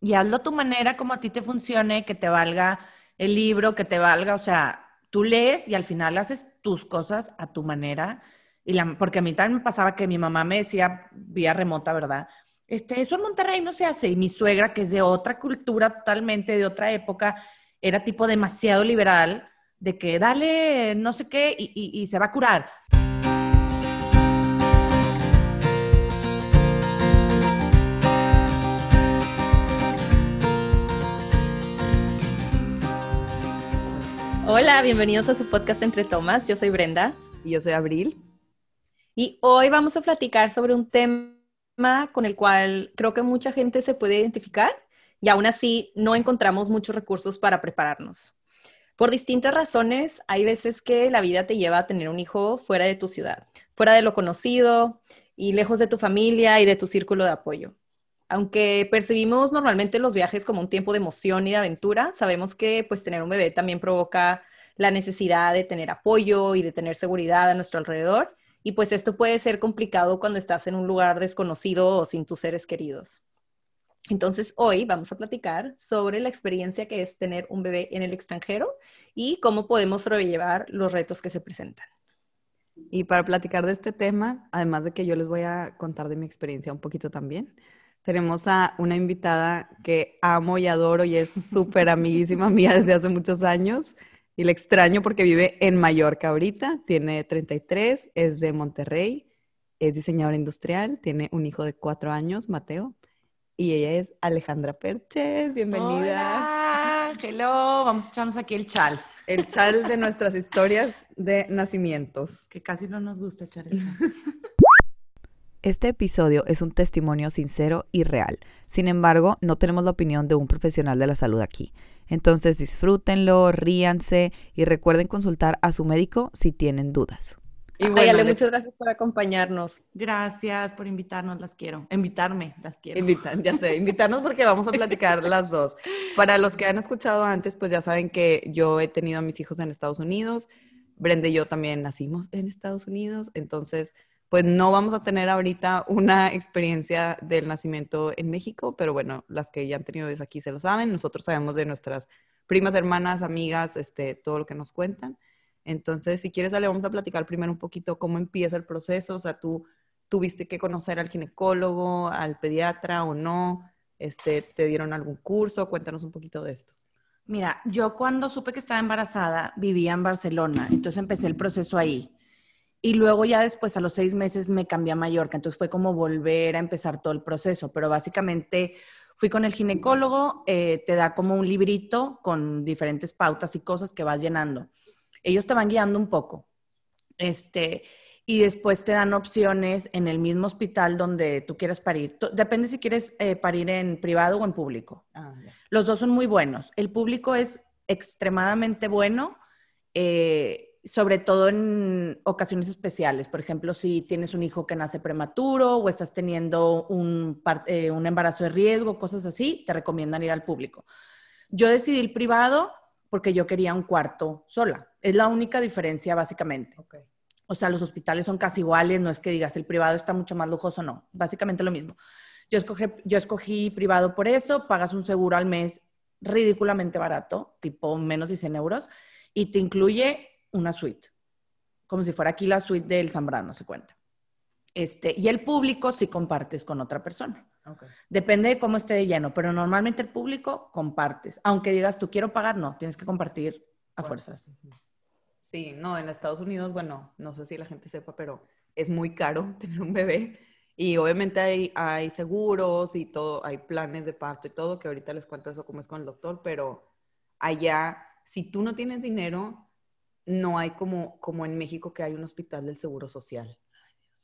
y hazlo a tu manera, como a ti te funcione, que te valga el libro, que te valga, o sea, tú lees y al final haces tus cosas a tu manera. Y la, porque a mí también me pasaba que mi mamá me decía vía remota, ¿verdad? Este, eso en Monterrey no se hace. Y mi suegra, que es de otra cultura totalmente, de otra época, era tipo demasiado liberal, de que dale no sé qué y se va a curar. Hola, bienvenidos a su podcast Entre Tomas. Yo soy Brenda. Y yo soy Abril. Y hoy vamos a platicar sobre un tema con el cual creo que mucha gente se puede identificar y aún así no encontramos muchos recursos para prepararnos. Por distintas razones, hay veces que la vida te lleva a tener un hijo fuera de tu ciudad, fuera de lo conocido y lejos de tu familia y de tu círculo de apoyo. Aunque percibimos normalmente los viajes como un tiempo de emoción y de aventura, sabemos que pues tener un bebé también provoca la necesidad de tener apoyo y de tener seguridad a nuestro alrededor. Y pues esto puede ser complicado cuando estás en un lugar desconocido o sin tus seres queridos. Entonces hoy vamos a platicar sobre la experiencia que es tener un bebé en el extranjero y cómo podemos sobrellevar los retos que se presentan. Y para platicar de este tema, además de que yo les voy a contar de mi experiencia un poquito también, tenemos a una invitada que amo y adoro y es súper amiguísima mía desde hace muchos años. Y la extraño porque vive en Mallorca ahorita, tiene 33, es de Monterrey, es diseñadora industrial, tiene un hijo de cuatro años, Mateo, y ella es Alejandra Perches. Bienvenida. Hola, hello, vamos a echarnos aquí el chal. El chal de nuestras historias de nacimientos. Que casi no nos gusta echar el chal. Este episodio es un testimonio sincero y real. Sin embargo, no tenemos la opinión de un profesional de la salud aquí. Entonces disfrútenlo, ríanse y recuerden consultar a su médico si tienen dudas. Y bueno, muchas gracias por acompañarnos. Gracias por invitarnos, las quiero. Invitarme, las quiero. Invitan, ya sé, invitarnos porque vamos a platicar las dos. Para los que han escuchado antes, pues ya saben que yo he tenido a mis hijos en Estados Unidos. Brenda y yo también nacimos en Estados Unidos, entonces pues no vamos a tener ahorita una experiencia del nacimiento en México, pero bueno, las que ya han tenido desde aquí se lo saben. Nosotros sabemos de nuestras primas, hermanas, amigas, este, todo lo que nos cuentan. Entonces, si quieres, Ale, vamos a platicar primero un poquito cómo empieza el proceso. O sea, tú tuviste que conocer al ginecólogo, al pediatra o no. Este, ¿Te dieron algún curso? Cuéntanos un poquito de esto. Mira, yo cuando supe que estaba embarazada vivía en Barcelona, entonces empecé el proceso ahí. Y luego ya después, a los seis meses, me cambié a Mallorca. Entonces fue como volver a empezar todo el proceso. Pero básicamente fui con el ginecólogo, eh, te da como un librito con diferentes pautas y cosas que vas llenando. Ellos te van guiando un poco. Este, y después te dan opciones en el mismo hospital donde tú quieras parir. Depende si quieres eh, parir en privado o en público. Ah, Los dos son muy buenos. El público es extremadamente bueno. Eh, sobre todo en ocasiones especiales. Por ejemplo, si tienes un hijo que nace prematuro o estás teniendo un, eh, un embarazo de riesgo, cosas así, te recomiendan ir al público. Yo decidí el privado porque yo quería un cuarto sola. Es la única diferencia, básicamente. O sea, los hospitales son casi iguales, no es que digas el privado está mucho más lujoso, no, básicamente lo mismo. Yo escogí, yo escogí privado por eso, pagas un seguro al mes ridículamente barato, tipo menos de 100 euros, y te incluye una suite, como si fuera aquí la suite del Zambrano, se cuenta. Este, y el público si compartes con otra persona. Depende de cómo esté de lleno, pero normalmente el público compartes. Aunque digas tú quiero pagar, no, tienes que compartir a fuerzas. Sí, no, en Estados Unidos, bueno, no sé si la gente sepa, pero es muy caro tener un bebé. Y obviamente hay, hay seguros y todo, hay planes de parto y todo, que ahorita les cuento eso cómo es con el doctor, pero allá, si tú no tienes dinero, no hay como, como en México que hay un hospital del Seguro Social.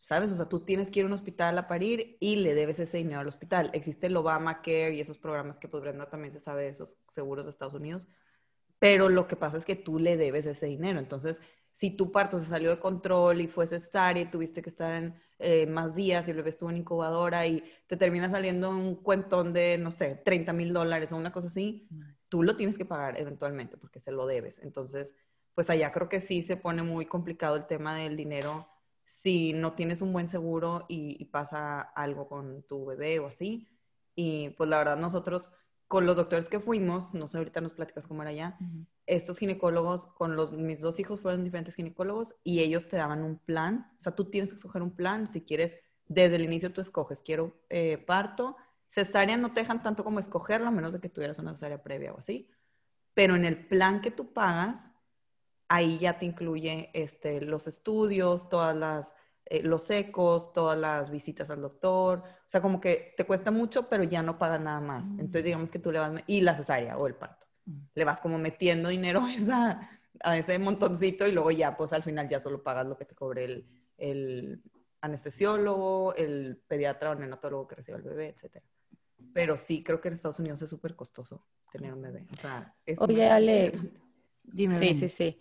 ¿Sabes? O sea, tú tienes que ir a un hospital a parir y le debes ese dinero al hospital. Existe el Obamacare y esos programas que pues Brenda también se sabe de esos seguros de Estados Unidos. Pero lo que pasa es que tú le debes ese dinero. Entonces, si tu parto se salió de control y fue cesárea y tuviste que estar en eh, más días y el bebé estuvo en incubadora y te termina saliendo un cuentón de, no sé, 30 mil dólares o una cosa así, tú lo tienes que pagar eventualmente porque se lo debes. Entonces, pues allá creo que sí se pone muy complicado el tema del dinero si no tienes un buen seguro y, pasa algo con tu bebé o así. Y pues la verdad nosotros con los doctores que fuimos, no sé, ahorita nos platicas cómo era ya, estos ginecólogos, con los, mis dos hijos fueron diferentes ginecólogos y ellos te daban un plan, o sea, tú tienes que escoger un plan, si quieres, desde el inicio tú escoges, quiero eh, parto, cesárea no te dejan tanto como escogerlo, a menos de que tuvieras una cesárea previa o así, pero en el plan que tú pagas, ahí ya te incluye este, los estudios, todas las eh, los secos, todas las visitas al doctor, o sea, como que te cuesta mucho, pero ya no pagas nada más. Mm. Entonces, digamos que tú le vas, y la cesárea o el parto, mm. le vas como metiendo dinero a, esa, a ese montoncito y luego ya, pues al final ya solo pagas lo que te cobre el, el anestesiólogo, el pediatra o neonatólogo que recibe el bebé, etcétera. Pero sí, creo que en Estados Unidos es súper costoso tener un bebé. O sea, es Oye, Ale, dime. Sí, sí, sí.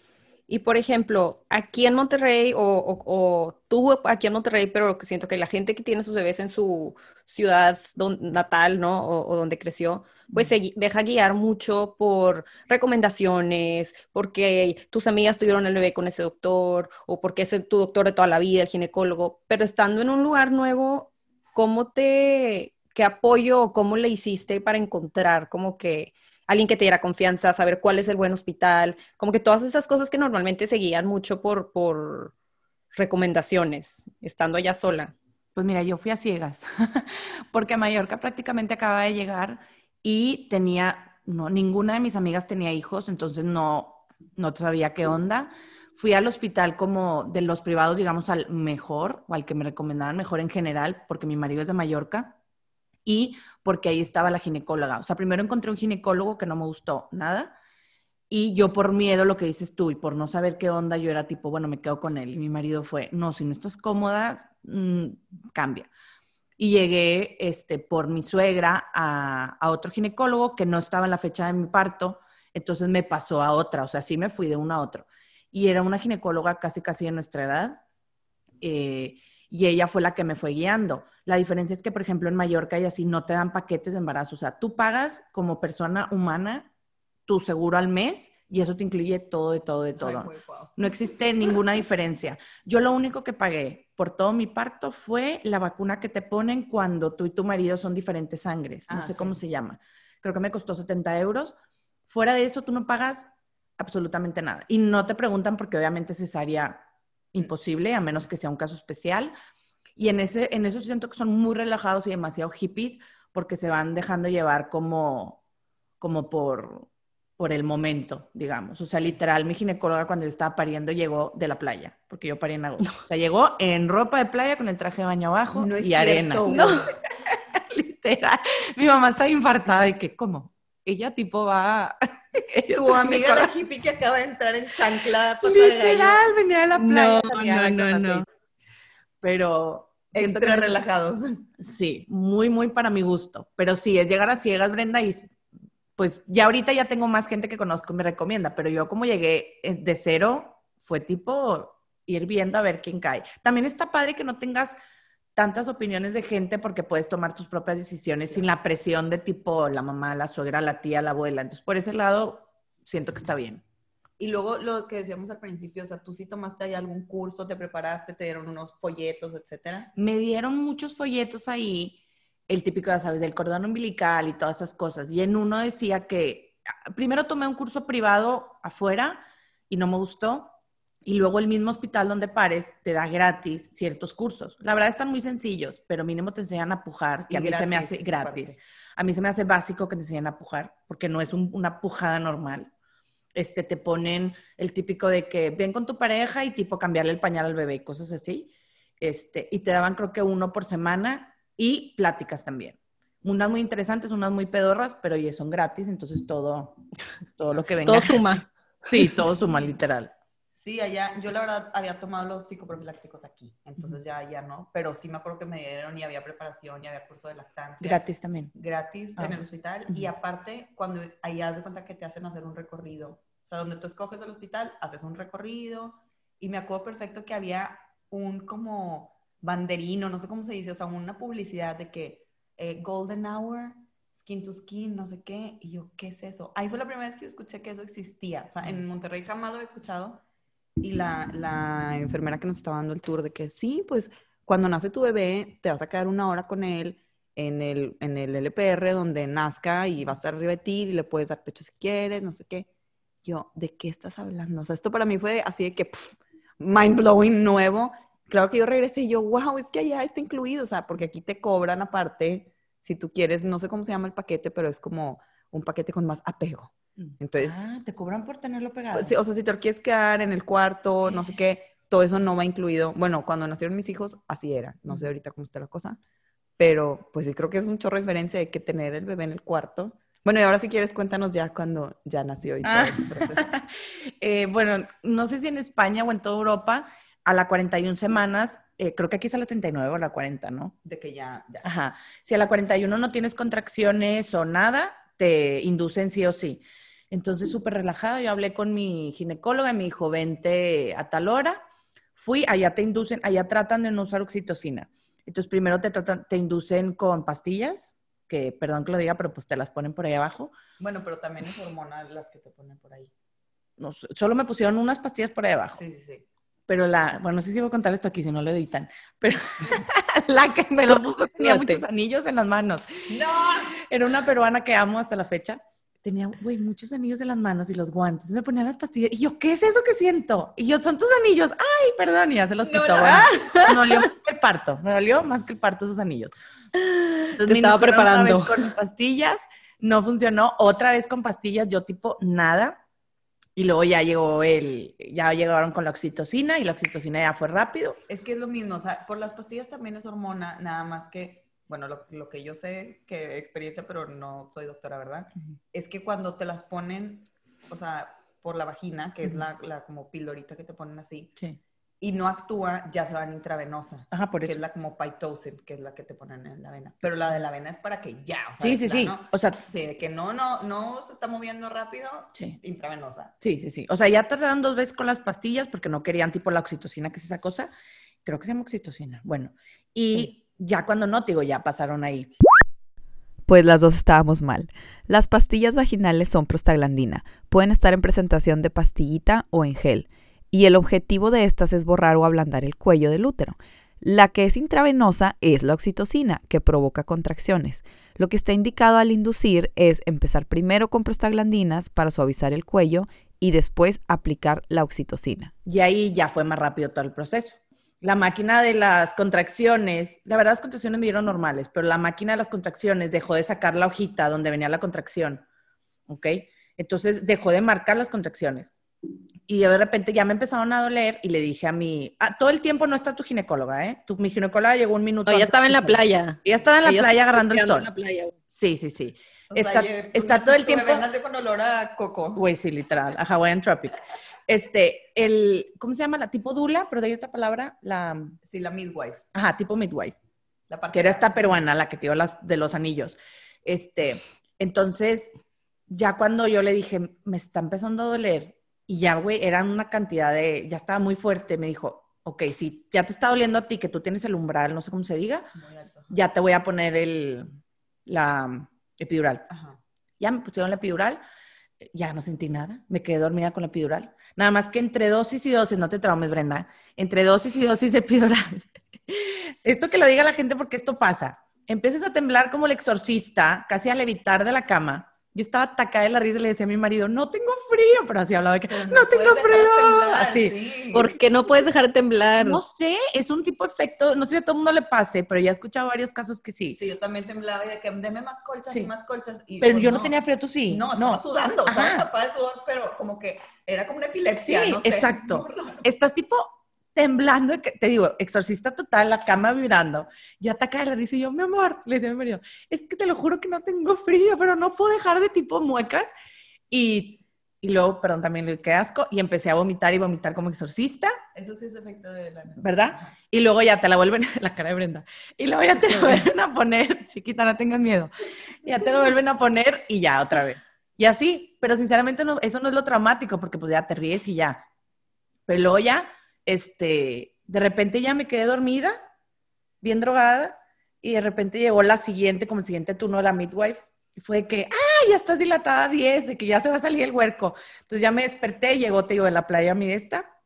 Y por ejemplo, aquí en Monterrey, o, tú aquí en Monterrey, pero siento que la gente que tiene sus bebés en su ciudad natal, ¿no? O, donde creció, pues se deja guiar mucho por recomendaciones, porque tus amigas tuvieron el bebé con ese doctor, o porque es tu doctor de toda la vida, el ginecólogo. Pero estando en un lugar nuevo, ¿cómo te, qué apoyo o cómo le hiciste para encontrar como que alguien que te diera confianza, saber cuál es el buen hospital, como que todas esas cosas que normalmente se guían mucho por, por recomendaciones, estando allá sola. Pues mira, yo fui a ciegas, porque a Mallorca prácticamente acaba de llegar y tenía, no, ninguna de mis amigas tenía hijos, entonces no, no sabía qué onda. Fui al hospital como de los privados, digamos, al mejor, o al que me recomendaban mejor en general, porque mi marido es de Mallorca y porque ahí estaba la ginecóloga. O sea, primero encontré un ginecólogo que no me gustó nada y yo por miedo, lo que dices tú, y por no saber qué onda, yo era tipo, bueno, me quedo con él. Y mi marido fue, no, si no estás cómoda, mm, cambia. Y llegué este, por mi suegra a, otro ginecólogo que no estaba en la fecha de mi parto, entonces me pasó a otra, o sea, sí me fui de una a otro. Y era una ginecóloga casi, casi de nuestra edad. Eh, y ella fue la que me fue guiando. La diferencia es que, por ejemplo, en Mallorca y así no te dan paquetes de embarazo. O sea, tú pagas como persona humana tu seguro al mes y eso te incluye todo, de todo, de todo. No existe ninguna diferencia. Yo lo único que pagué por todo mi parto fue la vacuna que te ponen cuando tú y tu marido son diferentes sangres. No ah, sé cómo se llama. Creo que me costó 70 euros. Fuera de eso, tú no pagas absolutamente nada. Y no te preguntan porque obviamente cesárea imposible, a menos que sea un caso especial. Y en, ese, en eso siento que son muy relajados y demasiado hippies porque se van dejando llevar como, como por, por el momento, digamos. O sea, literal, mi ginecóloga cuando yo estaba pariendo llegó de la playa, porque yo parí en agosto. O sea, llegó en ropa de playa con el traje de baño abajo y arena. No. literal. Mi mamá está infartada y que, ¿cómo? Ella tipo va tu amiga la hippie que acaba de entrar en chancla. Literal, venía a la playa. No, no, no, Pero... Extra relajados. Sí, muy, muy para mi gusto. Pero sí, es llegar a ciegas, Brenda, y pues ya ahorita ya tengo más gente que conozco y me recomienda, pero yo como llegué eh, de cero, fue tipo ir viendo a ver quién cae. También está padre que no tengas tantas opiniones de gente porque puedes tomar tus propias decisiones sin la presión de tipo la mamá, la suegra, la tía, la abuela. Entonces, por ese lado, siento que está bien. Y luego lo que decíamos al principio, o sea, tú sí tomaste ahí algún curso, te preparaste, te dieron unos folletos, etcétera. Me dieron muchos folletos ahí, el típico, ya sabes, del cordón umbilical y todas esas cosas. Y en uno decía que primero tomé un curso privado afuera y no me gustó. Y luego el mismo hospital donde pares te da gratis ciertos cursos. La verdad están muy sencillos, pero mínimo te enseñan a pujar, que a mí se me hace gratis. A mí se me hace básico que te enseñen a pujar, porque no es una pujada normal. Este, te ponen el típico de que ven con tu pareja y tipo cambiarle el pañal al bebé y cosas así. Este, y te daban creo que uno por semana y pláticas también. Unas muy interesantes, unas muy pedorras, pero ya son gratis, entonces todo, todo lo que venga. Todo suma. Sí, todo suma, literal. Sí, allá, yo la verdad había tomado los psicoprofilácticos aquí, entonces ya, ya no, pero sí me acuerdo que me dieron y había preparación y había curso de lactancia. Gratis también. Gratis en ah. el hospital y aparte, cuando ahí haz de cuenta que te hacen hacer un recorrido, o sea, donde tú escoges el hospital, haces un recorrido y me acuerdo perfecto que había un como banderino, no sé cómo se dice, o sea, una publicidad de que eh, Golden Hour, Skin to Skin, no sé qué, y yo, ¿qué es eso? Ahí fue la primera vez que yo escuché que eso existía, o sea, en Monterrey jamás lo he escuchado y la, la enfermera que nos estaba dando el tour de que sí, pues cuando nace tu bebé te vas a quedar una hora con él en el, en el LPR donde nazca y va a estar arriba de ti y le puedes dar pecho si quieres, no sé qué. Yo, ¿de qué estás hablando? O sea, esto para mí fue así de que mind blowing nuevo. Claro que yo regresé y yo, wow, es que allá está incluido, o sea, porque aquí te cobran aparte, si tú quieres, no sé cómo se llama el paquete, pero es como un paquete con más apego. Entonces, ah, te cobran por tenerlo pegado. Pues o sea, si te lo quieres quedar en el cuarto, no sé qué, todo eso no va incluido. Bueno, cuando nacieron mis hijos, así era. No sé ahorita cómo está la cosa. Pero pues sí creo que es un chorro de diferencia de que tener el bebé en el cuarto. Bueno, y ahora si quieres cuéntanos ya cuando ya nació y todo ah. ese proceso. eh, bueno, no sé si en España o en toda Europa, a las 41 semanas, eh, creo que aquí es a la 39 o a la 40, ¿no? De que ya, ya. Ajá. Si a la 41 no tienes contracciones o nada, te inducen sí o sí. Entonces, súper relajada, yo hablé con mi ginecóloga y me dijo, vente a tal hora. Fui, allá te inducen, allá tratan de no usar oxitocina. Entonces, primero te, tratan, te inducen con pastillas, que perdón que lo diga, pero pues te las ponen por ahí abajo. Bueno, pero también es hormonal las que te ponen por ahí. No, solo me pusieron unas pastillas por ahí abajo. Sí, sí, sí. Pero la, bueno, no sé si voy a contar esto aquí, si no lo editan, pero la que me lo puso tenía muchos anillos en las manos. No. Era una peruana que amo hasta la fecha. Tenía, güey, muchos anillos en las manos y los guantes. Me ponía las pastillas. Y yo, ¿qué es eso que siento? Y yo, son tus anillos. Ay, perdón, y ya se los quitó. me dolió más que el parto. Me dolió más que el parto esos anillos. Entonces, Te estaba preparando. con pastillas. No funcionó. Otra vez con pastillas, yo tipo nada y luego ya llegó el, ya llegaron con la oxitocina y la oxitocina ya fue rápido. Es que es lo mismo, o sea, por las pastillas también es hormona, nada más que, bueno, lo, que yo sé, que experiencia, pero no soy doctora, ¿verdad? Es que cuando te las ponen, o sea, por la vagina, que es la, la, como pildorita que te ponen así, sí y no actúa, ya se van intravenosa. Ajá, por eso. Que es la como pitocin, que es la que te ponen en la vena. Pero la de la vena es para que ya, o sea, sí, sí, sí. O sea, sí, que no, no, no se está moviendo rápido, sí. intravenosa. Sí, sí, sí. O sea, ya tardaron dos veces con las pastillas porque no querían tipo la oxitocina, que es esa cosa. Creo que se llama oxitocina. Bueno, y ya cuando no, digo, ya pasaron ahí. Pues las dos estábamos mal. Las pastillas vaginales son prostaglandina. Pueden estar en presentación de pastillita o en gel y el objetivo de estas es borrar o ablandar el cuello del útero. La que es intravenosa es la oxitocina, que provoca contracciones. Lo que está indicado al inducir es empezar primero con prostaglandinas para suavizar el cuello y después aplicar la oxitocina. Y ahí ya fue más rápido todo el proceso. La máquina de las contracciones, la verdad las contracciones me dieron normales, pero la máquina de las contracciones dejó de sacar la hojita donde venía la contracción, ¿ok? Entonces dejó de marcar las contracciones. Y de repente ya me empezaron a doler y le dije a mi, ah, todo el tiempo no está tu ginecóloga, ¿eh? Tu, mi ginecóloga llegó un minuto. No, ya estaba en la playa. Ya estaba en la playa agarrando el sol. Sí, sí, sí. está, está todo el tiempo. Con olor a coco. Güey, sí, literal, a Hawaiian Tropic. Este, el, ¿cómo se llama? La tipo dula, pero de ahí otra palabra, la... Sí, la midwife. Ajá, tipo midwife. La que era esta peruana, la que dio las de los anillos. Este, entonces, ya cuando yo le dije, me está empezando a doler, y ya, güey, eran una cantidad de, ya estaba muy fuerte. Me dijo, ok, si ya te está doliendo a ti, que tú tienes el umbral, no sé cómo se diga, ya te voy a poner el, la epidural. Ya me pusieron la epidural, ya no sentí nada, me quedé dormida con la epidural. Nada más que entre dosis y dosis, no te traumes, Brenda, entre dosis y dosis de epidural. esto que lo diga la gente porque esto pasa. Empiezas a temblar como el exorcista, casi a levitar de la cama yo estaba atacada de la risa y le decía a mi marido, no tengo frío, pero así hablaba de que no, tengo frío. así. ¿Por qué no puedes dejar de temblar? No sé, es un tipo de efecto, no sé si a todo el mundo le pase, pero ya he escuchado varios casos que sí. Sí, yo también temblaba y de que deme más colchas y más colchas. pero yo no. tenía frío, tú sí. No, estaba sudando, estaba de sudar, pero como que era como una epilepsia, sí, exacto. Estás tipo temblando, te digo, exorcista total, la cama vibrando. Yo atacaba la risa y yo, mi amor, le decía a mi marido, es que te lo juro que no tengo frío, pero no puedo dejar de tipo muecas. Y, y luego, perdón, también le quedé asco y empecé a vomitar y vomitar como exorcista. Eso sí es efecto de la ¿Verdad? Y luego ya te la vuelven, la cara de Brenda, y luego ya te lo vuelven a poner, chiquita, no tengas miedo, ya te lo vuelven a poner y ya otra vez. Y así, pero sinceramente no, eso no es lo traumático, porque pues ya te ríes y ya. Pero luego ya este, de repente ya me quedé dormida, bien drogada, y de repente llegó la siguiente, como el siguiente turno de la midwife, y fue que, ah, ya estás dilatada 10, de que ya se va a salir el huerco. Entonces ya me desperté, llegó, te digo, de la playa mi esta,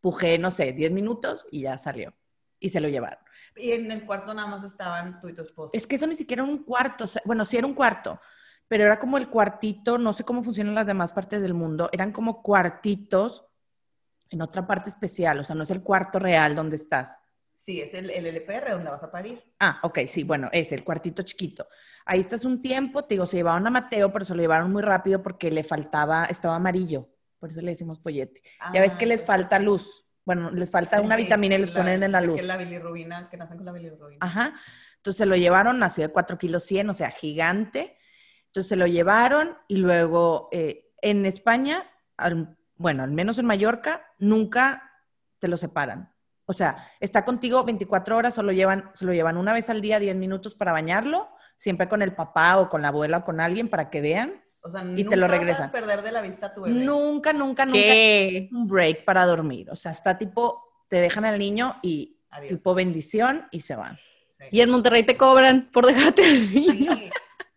pujé, no sé, 10 minutos y ya salió. Y se lo llevaron. Y en el cuarto nada más estaban tú y tu esposo. Es que eso ni siquiera era un cuarto. bueno, sí era un cuarto, pero era como el cuartito, no sé cómo funcionan las demás partes del mundo, eran como cuartitos en otra parte especial, o sea, no es el cuarto real donde estás. Sí, es el, el, LPR donde vas a parir. Ah, ok, sí, bueno, es el cuartito chiquito. Ahí estás un tiempo, te digo, se llevaron a Mateo, pero se lo llevaron muy rápido porque le faltaba, estaba amarillo, por eso le decimos pollete. ya ves que les ah, falta luz. Bueno, les falta una vitamina y les ponen en la luz. Que es la bilirrubina, que nacen con la bilirrubina. Ajá. Entonces se lo llevaron, nació de 4 kilos 100, o sea, gigante. Entonces se lo llevaron y luego eh, en España, bueno, al menos en Mallorca, nunca te lo separan. O sea, está contigo 24 horas, solo llevan, se lo llevan una vez al día, 10 minutos para bañarlo, siempre con el papá o con la abuela o con alguien para que vean. O sea, y te lo regresan. Vas a perder de la vista a tu bebé. Nunca, nunca, nunca. Un break para dormir. O sea, está tipo, te dejan al niño y tipo bendición y se van. Y en Monterrey te cobran por dejarte al niño.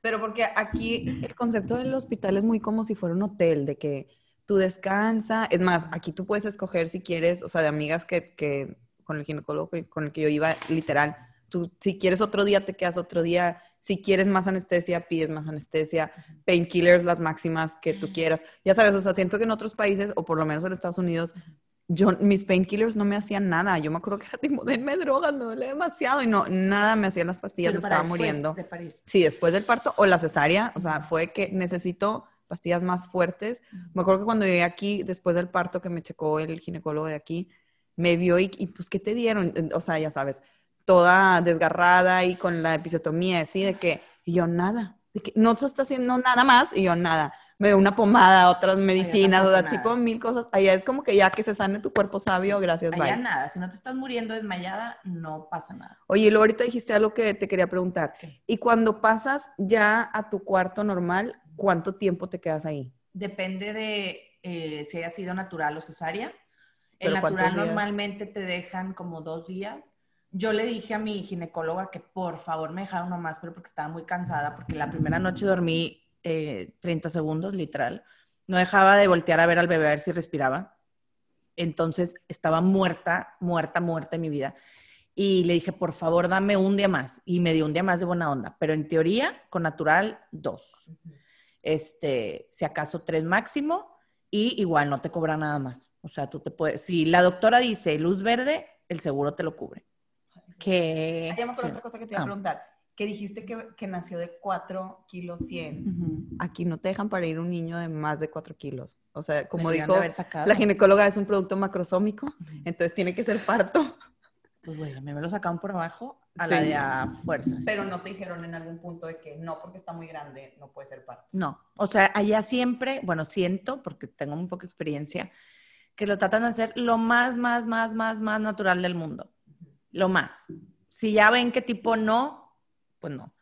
Pero porque aquí el concepto del hospital es muy como si fuera un hotel, de que tú descansa. Es más, aquí tú puedes escoger si quieres, o sea, de amigas que, que con el ginecólogo con el que yo iba, literal, tú si quieres otro día, te quedas otro día. Si quieres más anestesia, pides más anestesia. Painkillers, las máximas que tú quieras. Ya sabes, o sea, siento que en otros países, o por lo menos en Estados Unidos, yo, mis painkillers no me hacían nada. Yo me acuerdo que era tipo, denme drogas, me duele demasiado. Y no, nada me hacían las pastillas, me estaba muriendo. Sí, después del parto o la cesárea. O sea, fue que necesito pastillas más fuertes. Me acuerdo que cuando llegué aquí, después del parto que me checó el ginecólogo de aquí, me vio y, pues, ¿qué te dieron? O sea, ya sabes, toda desgarrada y con la episiotomía, así de que, y yo nada, de que no se está haciendo nada más, y yo nada me dio una pomada, otras medicinas, o sea, tipo mil cosas. Allá es como que ya que se sane tu cuerpo sabio, gracias, Allá nada, si no te estás muriendo desmayada, no pasa nada. Oye, y luego ahorita dijiste algo que te quería preguntar. Y cuando pasas ya a tu cuarto normal, ¿cuánto tiempo te quedas ahí? Depende de eh, si haya sido natural o cesárea. El natural normalmente te dejan como dos días. Yo le dije a mi ginecóloga que por favor me dejara uno más, pero porque estaba muy cansada, porque la primera noche dormí 30 eh, segundos, literal. No dejaba de voltear a ver al bebé a ver si respiraba. Entonces estaba muerta, muerta, muerta en mi vida. Y le dije, por favor, dame un día más. Y me dio un día más de buena onda. Pero en teoría, con natural, dos. Este, si acaso tres máximo. Y igual no te cobra nada más. O sea, tú te puedes, si la doctora dice luz verde, el seguro te lo cubre. Que... Hay otra cosa que te iba a ah. preguntar que dijiste que, nació de 4 kilos 100. Aquí no te dejan para ir un niño de más de 4 kilos. O sea, como dijo la ginecóloga, es un producto macrosómico, entonces tiene que ser parto. Pues bueno, me lo sacaron por abajo a la de a fuerzas. Pero no te dijeron en algún punto de que no, porque está muy grande, no puede ser parto. No, o sea, allá siempre, bueno, siento, porque tengo un poco de experiencia, que lo tratan de hacer lo más, más, más, más, más natural del mundo. Lo más. Si ya ven que tipo no, pues no.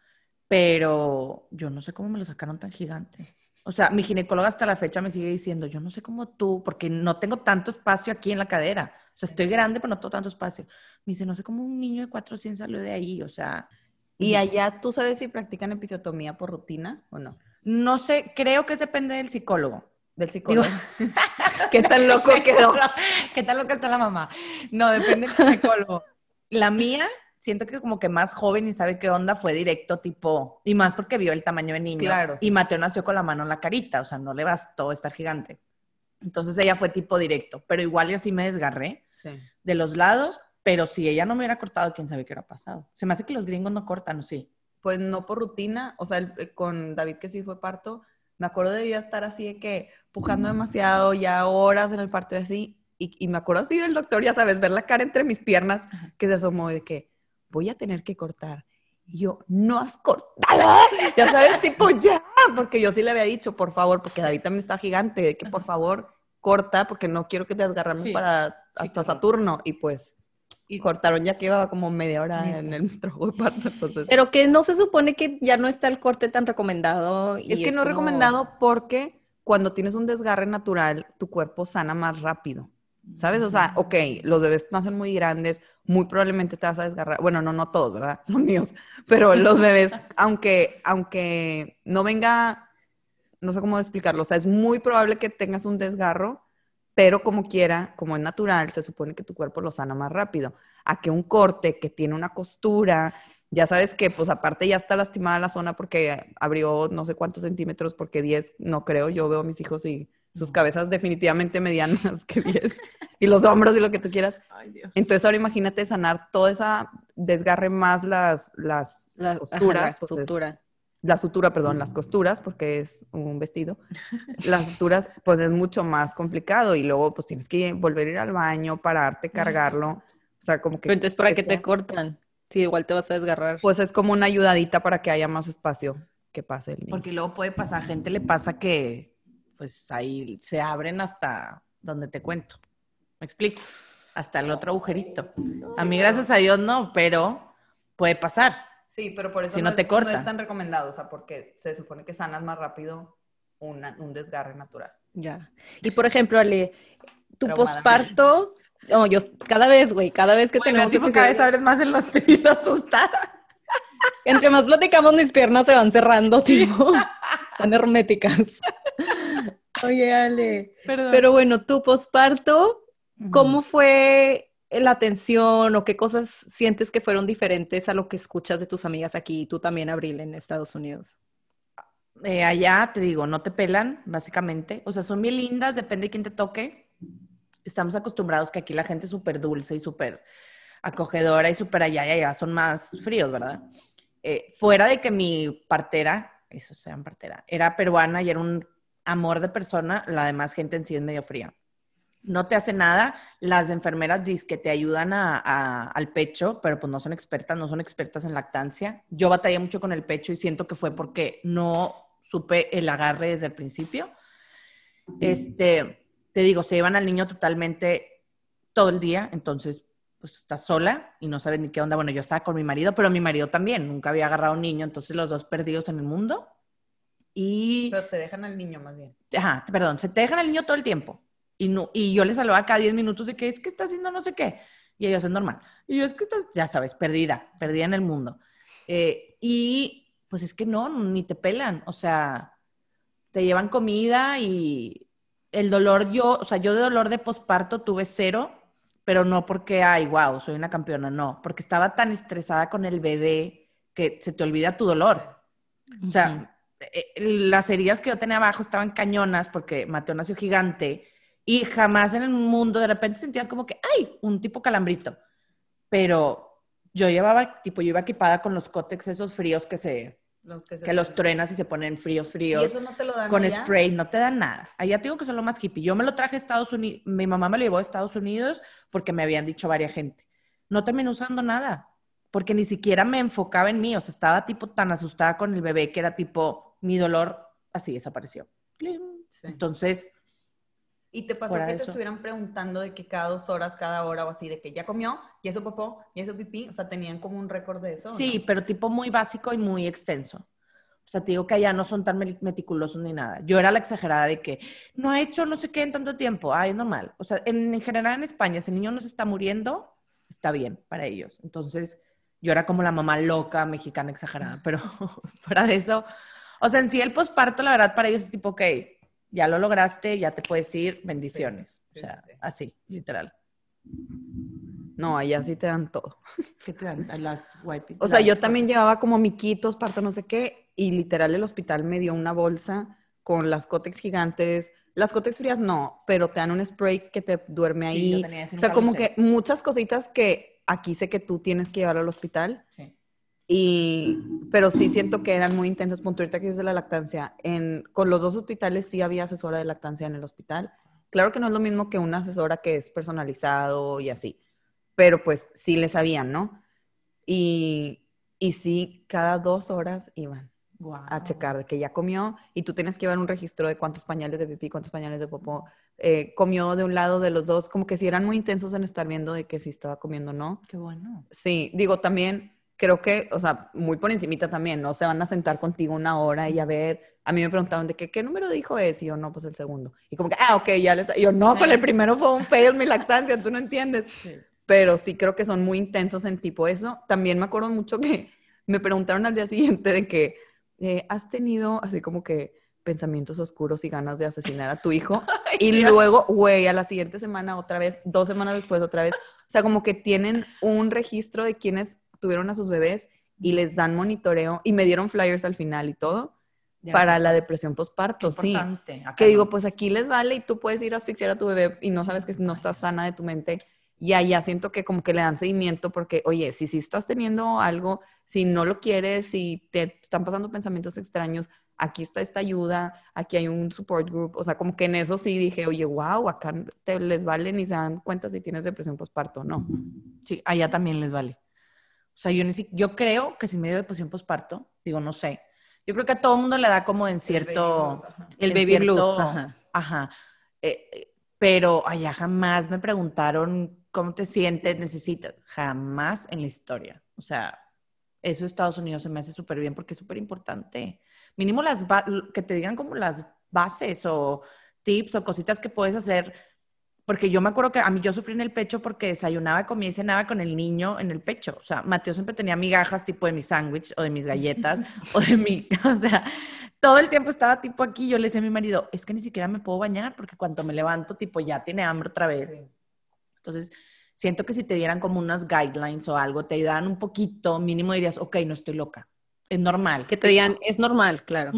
Pero yo no sé cómo me lo sacaron tan gigante. O sea, mi ginecóloga hasta la fecha me sigue diciendo, yo no sé cómo tú, porque no tengo tanto espacio aquí en la cadera. O sea, estoy grande, pero no tengo tanto espacio. Me dice, no sé cómo un niño de 400 salió de ahí, o sea. ¿Y allá tú sabes si practican episiotomía por rutina o no? No sé, creo que depende del psicólogo. Del psicólogo. ¿Qué tan loco quedó? ¿Qué tan loca está la mamá? No, depende del psicólogo. La mía siento que como que más joven y sabe qué onda fue directo tipo, y más porque vio el tamaño de niño. Claro. Y Mateo nació con la mano en la carita, o sea, no le bastó estar gigante. Entonces ella fue tipo directo, pero igual y así me desgarré de los lados, pero si ella no me hubiera cortado, quién sabe qué hubiera pasado. Se me hace que los gringos no cortan, sí? Pues no por rutina, o sea, eh, con David que sí fue parto, me acuerdo de estar así de que pujando demasiado, ya horas en el parto y así, y, y me acuerdo así del doctor, ya sabes, ver la cara entre mis piernas que se asomó de que, voy a tener que cortar. Y yo, no has cortado. Ya sabes, tipo, ya, porque yo sí le había dicho, por favor, porque David también está gigante, de que por favor corta, porque no quiero que te desgarrame para hasta Saturno. Y pues, y cortaron ya que iba como media hora en el trabajo de parto, entonces. Pero que no se supone que ya no está el corte tan recomendado. es que no es recomendado porque cuando tienes un desgarre natural, tu cuerpo sana más rápido. ¿Sabes? O sea, ok, los bebés nacen muy grandes, muy probablemente te vas a desgarrar. Bueno, no, no todos, ¿verdad? Los míos. Pero los bebés, aunque, aunque no venga, no sé cómo explicarlo, o sea, es muy probable que tengas un desgarro, pero como quiera, como es natural, se supone que tu cuerpo lo sana más rápido. A que un corte que tiene una costura, ya sabes que pues aparte ya está lastimada la zona porque abrió no sé cuántos centímetros, porque 10 no creo, yo veo a mis hijos y sus cabezas definitivamente medianas que 10 y los hombros y lo que tú quieras. Entonces ahora imagínate sanar toda esa desgarre más las, las costuras. la sutura. la sutura, perdón, las costuras, porque es un vestido. Las suturas, pues es mucho más complicado y luego pues tienes que volver a ir al baño, pararte, cargarlo. O sea, como que... Pero entonces, ¿para qué te cortan? Sí, igual te vas a desgarrar. Pues es como una ayudadita para que haya más espacio que pase el niño. Porque luego puede pasar, a gente le pasa que pues ahí se abren hasta donde te cuento. ¿Me explico? Hasta el otro agujerito. A mí, gracias a Dios, no, pero puede pasar. Sí, pero por eso si no, te corta. no es tan recomendado, o sea, porque se supone que sanas más rápido un desgarre natural. Ya. Y por ejemplo, Ale, tu posparto, no, yo cada vez, güey, cada vez que tenemos tipo, cada vez abres más en los asustada. Entre más platicamos, mis piernas se van cerrando, tipo, están herméticas. Oye, Ale. Pero bueno, tu posparto, ¿cómo fue la atención o qué cosas sientes que fueron diferentes a lo que escuchas de tus amigas aquí y tú también, Abril, en Estados Unidos? Eh, allá te digo, no te pelan, básicamente. O sea, son bien lindas, depende de quién te toque. Estamos acostumbrados que aquí la gente es súper dulce y súper acogedora y súper allá y allá son más fríos, ¿verdad? Eh, fuera de que mi partera, eso sea partera, era peruana y era un amor de persona, la demás gente en sí es medio fría. No te hace nada, las enfermeras dicen que te ayudan al pecho, pero pues no son expertas, no son expertas en lactancia. Yo batallé mucho con el pecho y siento que fue porque no supe el agarre desde el principio. Este, te digo, se llevan al niño totalmente todo el día, entonces pues estás sola y no sabes ni qué onda. Bueno, yo estaba con mi marido, pero mi marido también, nunca había agarrado a un niño, entonces los dos perdidos en el mundo. Y... Pero te dejan al niño más bien. Ajá, perdón, se te dejan al niño todo el tiempo. Y, no, y yo les hablaba cada 10 minutos de que es que está haciendo no sé qué. Y ellos es normal. Y yo es que estás, ya sabes, perdida, perdida en el mundo. Eh, y pues es que no, ni te pelan. O sea, te llevan comida y el dolor, yo, o sea, yo de dolor de posparto tuve cero pero no porque, ay, wow, soy una campeona, no, porque estaba tan estresada con el bebé que se te olvida tu dolor. O sea, las heridas que yo tenía abajo estaban cañonas porque Mateo nació gigante y jamás en el mundo de repente sentías como que, ay, un tipo calambrito. Pero yo llevaba, tipo, yo iba equipada con los cótex esos fríos que se que, los truenas y se ponen fríos, fríos. ¿Y eso no te lo dan Con spray, no te dan nada. Allá te digo que son lo más hippie. Yo me lo traje a Estados Unidos, mi mamá me lo llevó a Estados Unidos porque me habían dicho varias gente. No terminé usando nada, porque ni siquiera me enfocaba en mí. O sea, estaba tipo tan asustada con el bebé que era tipo, mi dolor así desapareció. Entonces, ¿Y te pasó que te estuvieran preguntando de que cada dos horas, cada hora o así, de que ya comió, y eso popó, y eso pipí? O sea, ¿tenían como un récord de eso? Sí, pero tipo muy básico y muy extenso. O sea, te digo que allá no son tan meticulosos ni nada. Yo era la exagerada de que no ha hecho no sé qué en tanto tiempo. Ay, es normal. O sea, en, general en España, si el niño no se está muriendo, está bien para ellos. Entonces, yo era como la mamá loca mexicana exagerada. Pero fuera de eso, o sea, en sí el posparto, la verdad, para ellos es tipo, ok, ya lo lograste, ya te puedes ir, bendiciones. o sea, así, literal. No, allá sí te dan todo. ¿Qué te dan? las white O sea, yo también llevaba como miquitos, parto no sé qué, y literal el hospital me dio una bolsa con las cótex gigantes. Las cótex frías no, pero te dan un spray que te duerme ahí. o sea, como que muchas cositas que aquí sé que tú tienes que llevar al hospital. Sí. Y, pero sí siento que eran muy intensas. Punto ahorita que es de la lactancia. En, con los dos hospitales sí había asesora de lactancia en el hospital. Claro que no es lo mismo que una asesora que es personalizado y así, pero pues sí le sabían, ¿no? Y, y sí, cada dos horas iban a checar de que ya comió y tú tienes que llevar un registro de cuántos pañales de pipí, cuántos pañales de popó eh, comió de un lado de los dos, como que sí eran muy intensos en estar viendo de que si estaba comiendo o no. Qué bueno. Sí, digo, también creo que, o sea, muy por encimita también, ¿no? Se van a sentar contigo una hora y a ver, a mí me preguntaron de qué, qué número de hijo es, y yo, no, pues el segundo. Y como que, ah, ok, ya le está, y yo, no, con el primero fue un fail mi lactancia, tú no entiendes. Pero sí creo que son muy intensos en tipo eso. También me acuerdo mucho que me preguntaron al día siguiente de que, eh, ¿has tenido así como que pensamientos oscuros y ganas de asesinar a tu hijo. y luego, güey, a la siguiente semana otra vez, dos semanas después otra vez. O sea, como que tienen un registro de quienes tuvieron a sus bebés y les dan monitoreo y me dieron flyers al final y todo para la depresión postparto, sí. Que digo, pues aquí les vale y tú puedes ir a asfixiar a tu bebé y no sabes que no estás sana de tu mente. Y allá siento que como que le dan seguimiento porque, oye, si sí si estás teniendo algo, si no lo quieres, si te están pasando pensamientos extraños, aquí está esta ayuda, aquí hay un support group. O sea, como que en eso sí dije, oye, wow, acá te les vale ni se dan cuenta si tienes depresión postparto, ¿no? Sí, allá también les vale. O sea, yo, yo creo que si me dio depresión postparto, digo, no sé, yo creo que a todo el mundo le da como en cierto... El baby blues. ajá. Eh, eh, pero allá jamás me preguntaron cómo te sientes, necesitas. Jamás en la historia. O sea, eso Estados Unidos se me hace súper bien porque es súper importante. Mínimo las que te digan como las bases o tips o cositas que puedes hacer porque yo me acuerdo que a mí yo sufrí en el pecho porque desayunaba, comía y cenaba con el niño en el pecho. O sea, Mateo siempre tenía migajas tipo de mi sándwich o de mis galletas o de mi, o sea, todo el tiempo estaba tipo aquí. Yo le decía a mi marido, es que ni siquiera me puedo bañar porque cuando me levanto, tipo, ya tiene hambre otra vez. Entonces, siento que si te dieran como unas guidelines o algo, te ayudaran un poquito, mínimo dirías, ok, no estoy loca. Es normal. Que te digan, es normal, claro.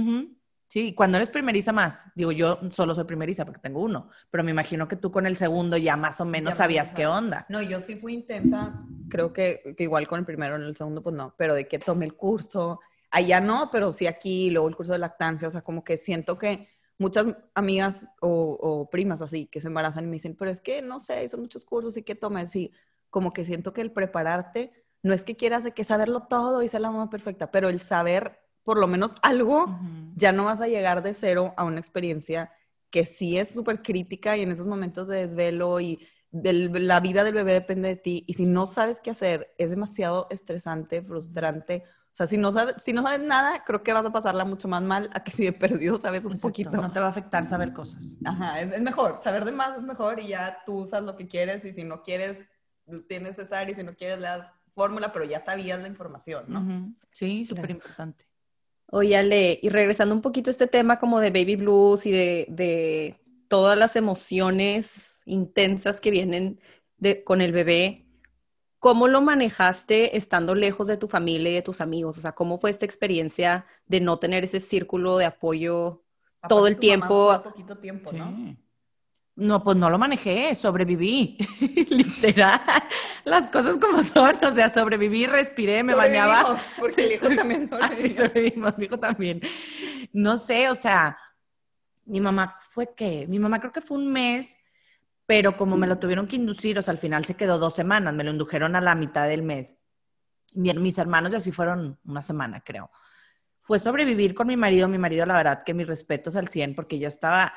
Sí, cuando eres primeriza más, digo yo solo soy primeriza porque tengo uno, pero me imagino que tú con el segundo ya más o menos sabías qué onda. No, yo sí fui intensa, creo que, igual con el primero, en el segundo pues no, pero de que tomé el curso, allá no, pero sí aquí, luego el curso de lactancia, o sea, como que siento que muchas amigas o, primas así que se embarazan y me dicen, pero es que no sé, son muchos cursos y que tomes, sí, como que siento que el prepararte, no es que quieras de que saberlo todo y ser la mamá perfecta, pero el saber por lo menos algo, ya no vas a llegar de cero a una experiencia que sí es súper crítica y en esos momentos de desvelo y la vida del bebé depende de ti y si no sabes qué hacer es demasiado estresante, frustrante. O sea, si no sabes, si no sabes nada, creo que vas a pasarla mucho más mal a que si de perdido sabes un poquito. No te va a afectar saber cosas. Ajá, es, mejor, saber de más es mejor y ya tú usas lo que quieres y si no quieres, tienes cesárea y si no quieres le das fórmula, pero ya sabías la información, ¿no? Sí, súper importante. Oye, Ale, y regresando un poquito a este tema como de baby blues y de, todas las emociones intensas que vienen con el bebé, ¿cómo lo manejaste estando lejos de tu familia y de tus amigos? O sea, ¿cómo fue esta experiencia de no tener ese círculo de apoyo todo el tiempo? poquito tiempo, ¿no? No, pues no lo manejé, sobreviví, literal. Las cosas como son, o sea, sobreviví, respiré, me bañaba. Porque el hijo también sobrevivimos. sí, sobrevivimos, mi hijo también. No sé, o sea, mi mamá fue que, mi mamá creo que fue un mes, pero como me lo tuvieron que inducir, o sea, al final se quedó dos semanas, me lo indujeron a la mitad del mes. Mis hermanos ya sí fueron una semana, creo. Fue sobrevivir con mi marido, mi marido, la verdad, que mis respetos al 100, porque ya estaba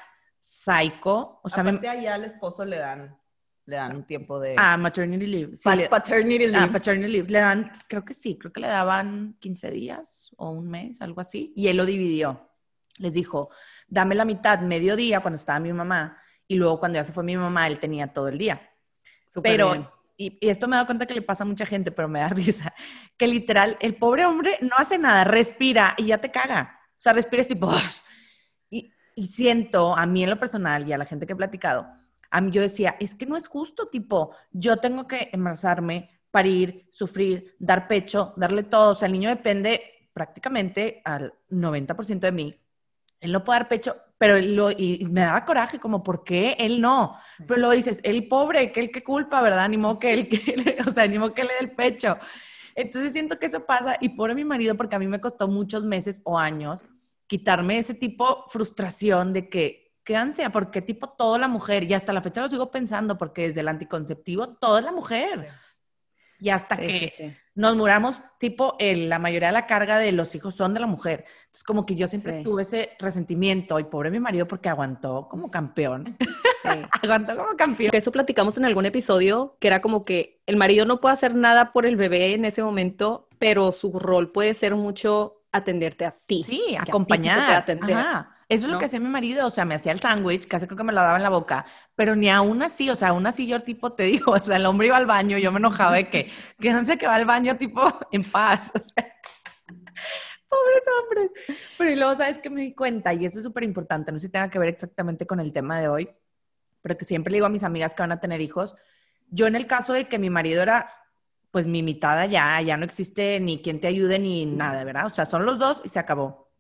psycho. O sea, Aparte allá al esposo le dan, le dan un tiempo de... Ah, maternity leave. Sí, paternity ah, leave. Ah, paternity leave. Le dan, creo que sí, creo que le daban 15 días o un mes, algo así. Y él lo dividió. Les dijo, dame la mitad, mediodía, cuando estaba mi mamá. Y luego cuando ya se fue mi mamá, él tenía todo el día. pero, Y, esto me da cuenta que le pasa a mucha gente, pero me da risa, que literal, el pobre hombre no hace nada, respira y ya te caga. O sea, respira es tipo, y siento, a mí en lo personal y a la gente que he platicado, a mí yo decía, es que no es justo, tipo, yo tengo que embarazarme, parir, sufrir, dar pecho, darle todo. O sea, el niño depende prácticamente al 90% de mí. Él no puede dar pecho, pero lo, y me daba coraje, como, ¿por qué él no? Pero luego dices, el pobre, que el que culpa, ¿verdad? Ni modo que él, que, o sea, ni modo que le dé el pecho. Entonces siento que eso pasa y por mi marido, porque a mí me costó muchos meses o años quitarme ese tipo frustración de que, qué ansia, porque tipo toda la mujer, y hasta la fecha lo sigo pensando, porque desde el anticonceptivo todo es la mujer. Y hasta que nos muramos, tipo, la mayoría de la carga de los hijos son de la mujer. Entonces, como que yo siempre tuve ese resentimiento, y pobre mi marido porque aguantó como campeón. aguantó como campeón. Eso platicamos en algún episodio, que era como que el marido no puede hacer nada por el bebé en ese momento, pero su rol puede ser mucho atenderte a ti. Sí, acompañar. Eso es lo que hacía mi marido, o sea, me hacía el sándwich, casi creo que me lo daba en la boca, pero ni aún así, o sea, aún así yo tipo te digo, o sea, el hombre iba al baño, yo me enojaba de que, que no sé que va al baño tipo en paz, o sea, pobres hombres. Pero y luego, ¿sabes qué me di cuenta? Y eso es súper importante, no sé si tenga que ver exactamente con el tema de hoy, pero que siempre le digo a mis amigas que van a tener hijos, yo en el caso de que mi marido era pues mi mitad ya, ya no existe ni quien te ayude ni nada, ¿verdad? O sea, son los dos y se acabó.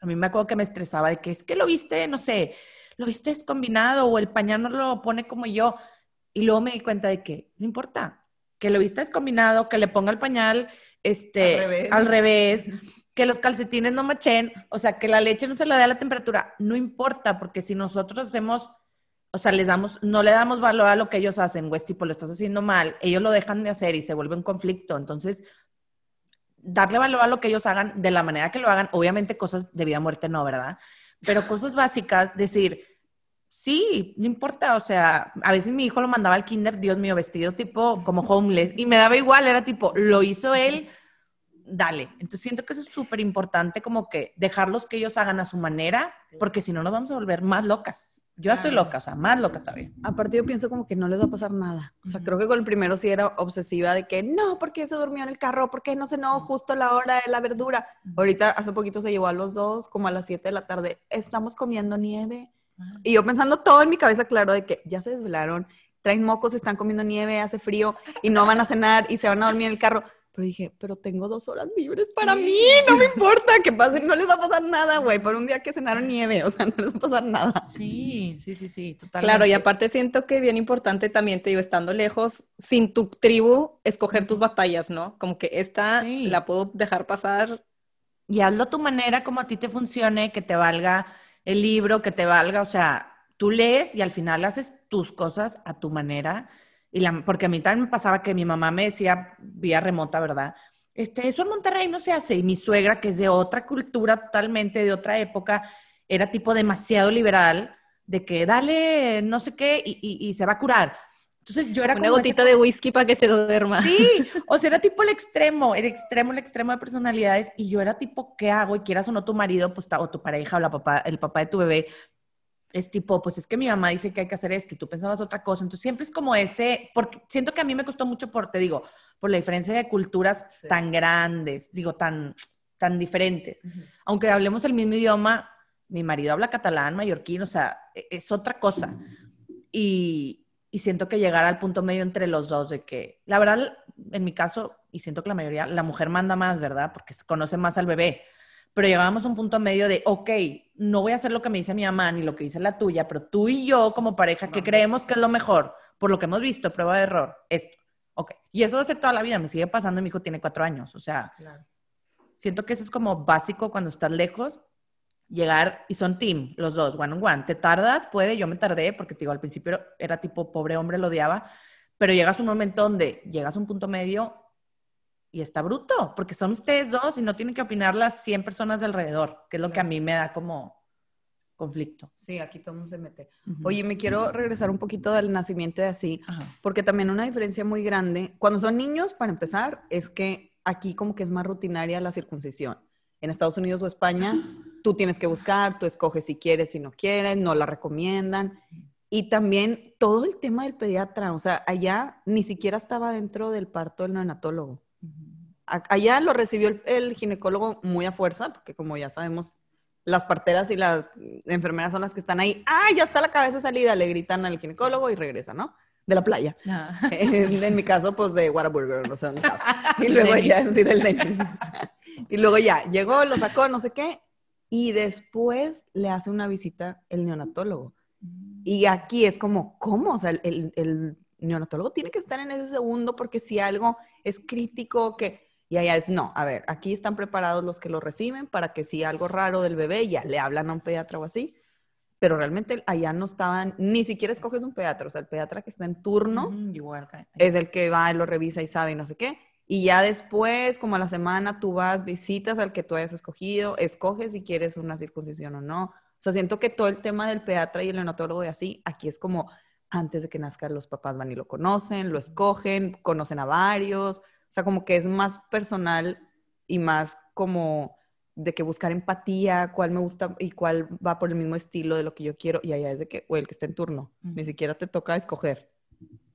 A mí me acuerdo que me estresaba de que es que lo viste, no sé, lo viste es combinado o el pañal no lo pone como yo. Y luego me di cuenta de que no importa, que lo viste es combinado, que le ponga el pañal este, al revés. al revés, que los calcetines no machen, o sea, que la leche no se la dé a la temperatura, no importa, porque si nosotros hacemos o sea, les damos, no le damos valor a lo que ellos hacen, güey, tipo, lo estás haciendo mal, ellos lo dejan de hacer y se vuelve un conflicto. Entonces, darle valor a lo que ellos hagan de la manera que lo hagan, obviamente cosas de vida muerte no, ¿verdad? Pero cosas básicas, decir, sí, no importa, o sea, a veces mi hijo lo mandaba al kinder, Dios mío, vestido tipo como homeless, y me daba igual, era tipo, lo hizo él, dale. Entonces siento que eso es súper importante, como que dejarlos que ellos hagan a su manera, porque si no nos vamos a volver más locas. Yo estoy loca, o sea, más loca todavía. Aparte yo pienso como que no les va a pasar nada. O sea, creo que con el primero sí era obsesiva de que no, ¿por qué se durmió en el carro? ¿Por qué no cenó justo a la hora de la verdura? Ahorita hace poquito se llevó a los dos, como a las 7 de la tarde, estamos comiendo nieve. Y yo pensando todo en mi cabeza, claro, de que ya se desvelaron, traen mocos, están comiendo nieve, hace frío y no van a cenar y se van a dormir en el carro. Pero dije, pero tengo dos horas libres para mí, no me importa que pase, no les va a pasar nada, güey, por un día que cenaron nieve, o sea, no les va a pasar nada. Sí, sí, sí, sí, totalmente. Claro, y aparte siento que bien importante también, te digo, estando lejos, sin tu tribu, escoger tus batallas, ¿no? Como que esta la puedo dejar pasar. Y hazlo a tu manera, como a ti te funcione, que te valga el libro, que te valga, o sea, tú lees y al final haces tus cosas a tu manera y la, porque a mí también me pasaba que mi mamá me decía vía remota, ¿verdad? Este, eso en Monterrey no se hace. Y mi suegra, que es de otra cultura totalmente, de otra época, era tipo demasiado liberal, de que dale no sé qué y, y, se va a curar. Entonces yo era Una gotita de whisky para que se duerma. Sí, o sea, era tipo el extremo, el extremo, el extremo de personalidades. Y yo era tipo, ¿qué hago? Y quieras o no tu marido, pues, o tu pareja o la papá, el papá de tu bebé, es tipo, pues es que mi mamá dice que hay que hacer esto y tú pensabas otra cosa. Entonces siempre es como ese, porque siento que a mí me costó mucho por, te digo, por la diferencia de culturas tan grandes, digo, tan, tan diferentes. Aunque hablemos el mismo idioma, mi marido habla catalán, mallorquín, o sea, e, es otra cosa. Y, y siento que llegar al punto medio entre los dos de que, la verdad, en mi caso, y siento que la mayoría, la mujer manda más, ¿verdad? Porque conoce más al bebé pero llegábamos a un punto medio de, ok, no voy a hacer lo que me dice mi mamá ni lo que dice la tuya, pero tú y yo como pareja, que creemos que es lo mejor, por lo que hemos visto, prueba de error, esto. Ok. Y eso va a ser toda la vida, me sigue pasando, mi hijo tiene cuatro años, o sea, siento que eso es como básico cuando estás lejos, llegar, y son team, los dos, one on one. Te tardas, puede, yo me tardé, porque te digo, al principio era tipo, pobre hombre, lo odiaba, pero llegas a un momento donde llegas a un punto medio y está bruto, porque son ustedes dos y no tienen que opinar las 100 personas de alrededor, que es lo que a mí me da como conflicto. Sí, aquí todo el mundo se mete. Oye, me quiero regresar un poquito del nacimiento de así, porque también una diferencia muy grande, cuando son niños, para empezar, es que aquí como que es más rutinaria la circuncisión. En Estados Unidos o España, tú tienes que buscar, tú escoges si quieres, si no quieres, no la recomiendan. Y también todo el tema del pediatra, o sea, allá ni siquiera estaba dentro del parto del neonatólogo. Allá lo recibió el, ginecólogo muy a fuerza, porque como ya sabemos, las parteras y las enfermeras son las que están ahí. ¡Ah, ya está la cabeza salida! Le gritan al ginecólogo y regresa, ¿no? De la playa. Ah. En, mi caso, pues de Whataburger, no sé dónde estaba. Y luego ya, sí, del Denis. Y luego ya, llegó, lo sacó, no sé qué, y después le hace una visita el neonatólogo. Y aquí es como, ¿cómo? O sea, el, el neonatólogo tiene que estar en ese segundo porque si algo es crítico que... Y allá es, no, a ver, aquí están preparados los que lo reciben para que si algo raro del bebé ya le hablan a un pediatra o así, pero realmente allá no estaban, ni siquiera escoges un pediatra, o sea, el pediatra que está en turno es el que va y lo revisa y sabe y no sé qué. Y ya después, como a la semana, tú vas, visitas al que tú hayas escogido, escoges si quieres una circuncisión o no. O sea, siento que todo el tema del pediatra y el neonatólogo y así, aquí es como, antes de que nazca los papás van y lo conocen, lo escogen, conocen a varios, o sea, como que es más personal y más como de que buscar empatía, cuál me gusta y cuál va por el mismo estilo de lo que yo quiero, y allá es de que, o el que está en turno, ni siquiera te toca escoger.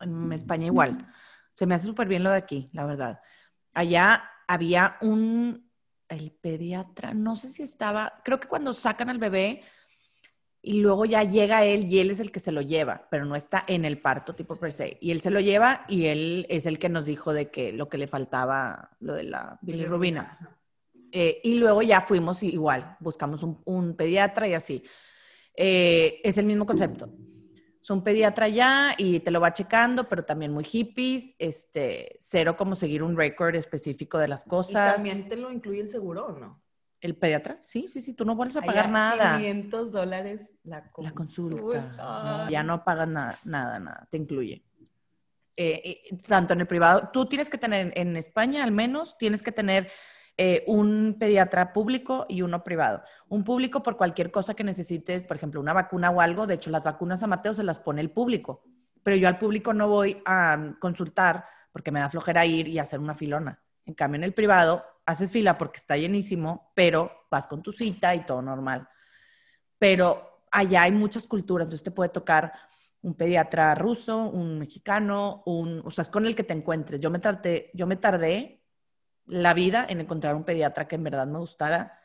En España igual. Se me hace súper bien lo de aquí, la verdad. Allá había un, el pediatra, no sé si estaba, creo que cuando sacan al bebé y luego ya llega él y él es el que se lo lleva, pero no está en el parto tipo per se. Y él se lo lleva y él es el que nos dijo de que lo que le faltaba, lo de la bilirrubina. Eh, y luego ya fuimos igual, buscamos un, pediatra y así. Eh, es el mismo concepto. Es un pediatra ya y te lo va checando, pero también muy hippies, este, cero como seguir un récord específico de las cosas. ¿Y también te lo incluye el seguro o no? ¿El pediatra? Sí, sí, sí, tú no vuelves a pagar nada. 500 dólares la consulta. La consulta. ya no pagas nada, nada, nada, te incluye. Eh, tanto en el privado, tú tienes que tener, en España al menos, tienes que tener eh, un pediatra público y uno privado. Un público por cualquier cosa que necesites, por ejemplo, una vacuna o algo. De hecho, las vacunas a Mateo se las pone el público, pero yo al público no voy a consultar porque me da flojera ir y hacer una filona. En cambio, en el privado haces fila porque está llenísimo, pero vas con tu cita y todo normal. Pero allá hay muchas culturas, entonces te puede tocar un pediatra ruso, un mexicano, un, o sea, es con el que te encuentres. Yo me, traté, yo me tardé la vida en encontrar un pediatra que en verdad me gustara,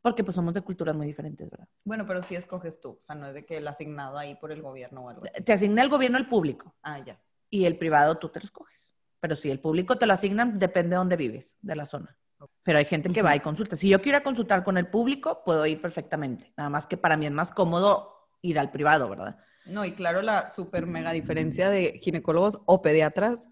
porque pues somos de culturas muy diferentes, ¿verdad? Bueno, pero sí escoges tú, o sea, no es de que el asignado ahí por el gobierno o algo así. Te asigna el gobierno el público. Ah, ya. Y el privado tú te lo escoges. Pero si el público te lo asignan, depende de dónde vives, de la zona. Pero hay gente que va y consulta. Si yo quiero ir a consultar con el público, puedo ir perfectamente. Nada más que para mí es más cómodo ir al privado, ¿verdad? No, y claro, la súper mega diferencia de ginecólogos o pediatras,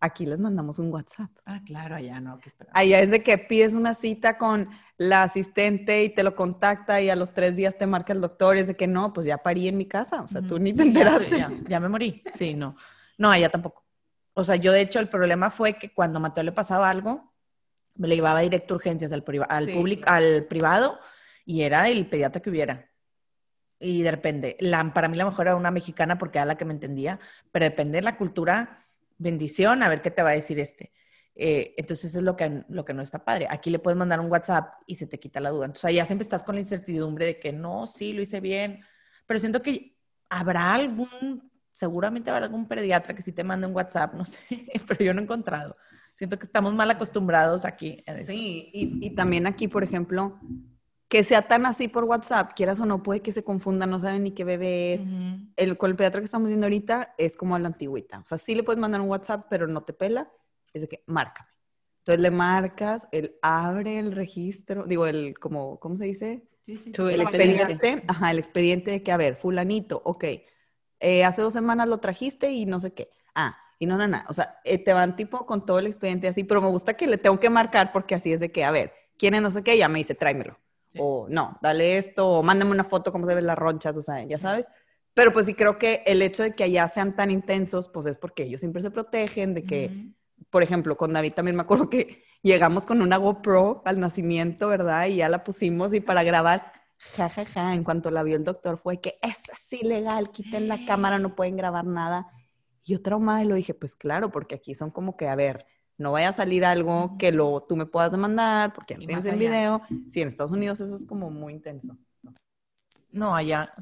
aquí les mandamos un WhatsApp. Ah, claro, allá no, Allá es de que pides una cita con la asistente y te lo contacta y a los tres días te marca el doctor y es de que no, pues ya parí en mi casa, o sea, tú ni te enteraste. Ya, ya, me morí, sí, no. No, allá tampoco. O sea, yo de hecho el problema fue que cuando a Mateo le pasaba algo, le llevaba directo urgencias al, al, público, al privado y era el pediatra que hubiera. Y depende, la, para mí la mejor era una mexicana porque era la que me entendía, pero depende de la cultura, bendición, a ver qué te va a decir este. Eh, entonces es lo que, lo que no está padre. Aquí le puedes mandar un WhatsApp y se te quita la duda. Entonces ya siempre estás con la incertidumbre de que no, sí, lo hice bien, pero siento que habrá algún, seguramente habrá algún pediatra que sí te mande un WhatsApp, no sé, pero yo no he encontrado. Siento que estamos mal acostumbrados aquí. Sí, y, y, también aquí, por ejemplo, que sea tan así por WhatsApp, quieras o no, puede que se confunda, no saben ni qué bebé es. el, con el pediatra que estamos viendo ahorita es como a la antigüita. O sea, sí le puedes mandar un WhatsApp, pero no te pela. Es de que, márcame. Entonces le marcas, él abre el registro, digo, el, como, ¿cómo se dice? Sí, sí. El expediente. Ajá, el expediente de que, a ver, fulanito, ok, eh, hace dos semanas lo trajiste y no sé qué. Ah, y no, nada, o sea, eh, te van tipo con todo el expediente así, pero me gusta que le tengo que marcar porque así es de que, a ver, ¿quién es no sé qué? Ya me dice, tráemelo. O no, dale esto, o mándame una foto cómo se ven las ronchas, o sea, ya sabes. Pero pues sí creo que el hecho de que allá sean tan intensos, pues es porque ellos siempre se protegen, de que, por ejemplo, con David también me acuerdo que llegamos con una GoPro al nacimiento, ¿verdad? Y ya la pusimos y para grabar, ja, ja, ja, en cuanto la vio el doctor fue que eso es ilegal, quiten la cámara, no pueden grabar nada. Yo traumada y lo dije, pues claro, porque aquí son como que, a ver, no vaya a salir algo que lo, tú me puedas demandar porque no tienes el video. Sí, en Estados Unidos eso es como muy intenso. No, allá.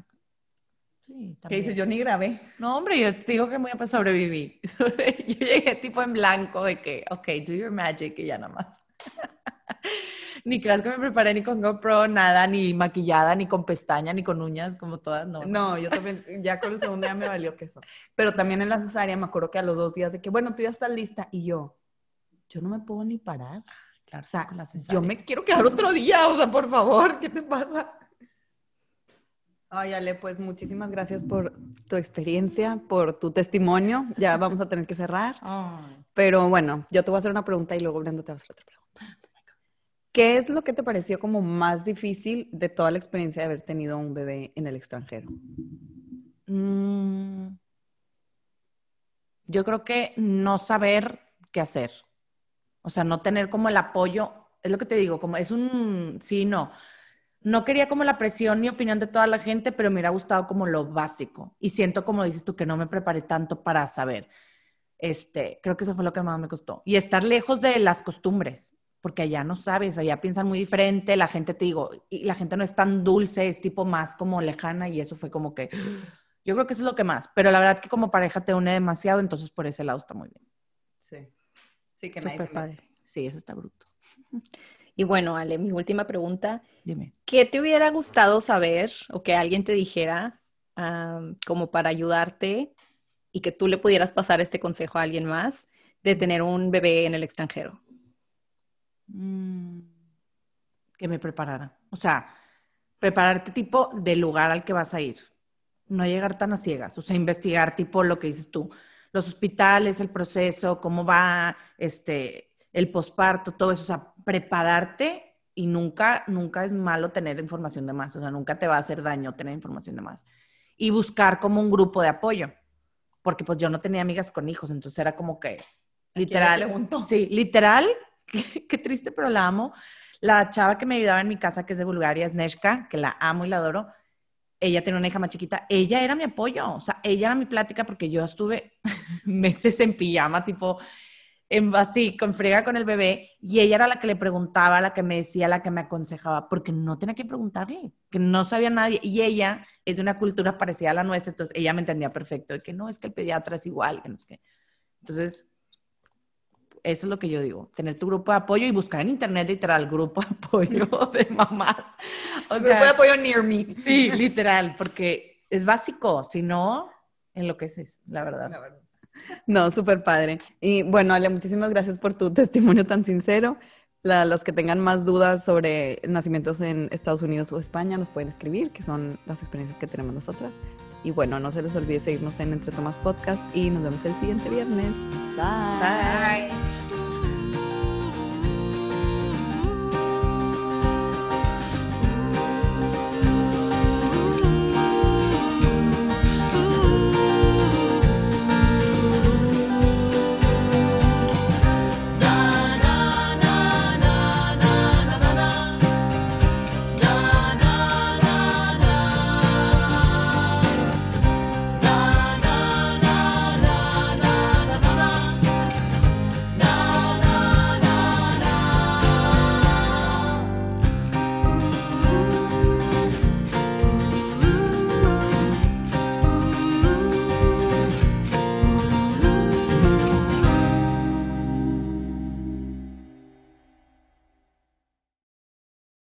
Sí, ¿Qué dices? Yo ni grabé. No, hombre, yo te digo que voy a sobrevivir. yo llegué tipo en blanco de que, ok, do your magic y ya nada más. Ni creas que me preparé ni con GoPro, nada, ni maquillada, ni con pestaña, ni con uñas, como todas, no. No, yo también, ya con el segundo día me valió queso. Pero también en la cesárea me acuerdo que a los dos días de que, bueno, tú ya estás lista, y yo, yo no me puedo ni parar. Claro, o sea, yo me quiero quedar otro día, o sea, por favor, ¿qué te pasa? Ay, Ale, pues muchísimas gracias por tu experiencia, por tu testimonio. Ya vamos a tener que cerrar. Pero bueno, yo te voy a hacer una pregunta y luego Brenda te va a hacer otra pregunta. ¿Qué es lo que te pareció como más difícil de toda la experiencia de haber tenido un bebé en el extranjero? Mm. yo creo que no saber qué hacer. O sea, no tener como el apoyo, es lo que te digo, como es un sí, no. No quería como la presión ni opinión de toda la gente, pero me hubiera gustado como lo básico. Y siento, como dices tú, que no me preparé tanto para saber. Este, creo que eso fue lo que más me costó. Y estar lejos de las costumbres, porque allá no sabes, allá piensan muy diferente, la gente, te digo, y la gente no es tan dulce, es tipo más como lejana y eso fue como que, yo creo que eso es lo que más, pero la verdad que como pareja te une demasiado, entonces por ese lado está muy bien. Sí. Sí, que nadie Sí, eso está bruto. Y bueno, Ale, mi última pregunta. Dime. ¿Qué te hubiera gustado saber o que alguien te dijera como para ayudarte y que tú le pudieras pasar este consejo a alguien más de tener un bebé en el extranjero? Mm, que me preparara. O sea, prepararte tipo del lugar al que vas a ir. No llegar tan a ciegas. O sea, investigar tipo lo que dices tú. Los hospitales, el proceso, cómo va este, el posparto, todo eso. O sea, prepararte y nunca, nunca es malo tener información de más. O sea, nunca te va a hacer daño tener información de más. Y buscar como un grupo de apoyo. Porque pues yo no tenía amigas con hijos, entonces era como que literal. Sí, literal. Qué, triste, pero la amo. La chava que me ayudaba en mi casa, que es de Bulgaria, es Neshka, que la amo y la adoro. Ella tiene una hija más chiquita. Ella era mi apoyo. O sea, ella era mi plática porque yo estuve meses en pijama, tipo, en, así, con friega con el bebé, y ella era la que le preguntaba, la que me decía, la que me aconsejaba, porque no tenía que preguntarle, que no sabía nadie, y ella es de una cultura parecida a la nuestra, entonces ella me entendía perfecto, de que no, es que el pediatra es igual, que no sé qué. Entonces, eso es lo que yo digo, tener tu grupo de apoyo y buscar en internet literal grupo de apoyo de mamás. O sea, grupo de apoyo near me. Sí, literal, porque es básico, si no, enloqueces, la verdad. La verdad. No, súper padre. Y bueno, Ale, muchísimas gracias por tu testimonio tan sincero. Los que tengan más dudas sobre nacimientos en Estados Unidos o España nos pueden escribir, que son las experiencias que tenemos nosotras. Y bueno, no se les olvide seguirnos en Entre Tomas Podcast y nos vemos el siguiente viernes. Bye. Bye.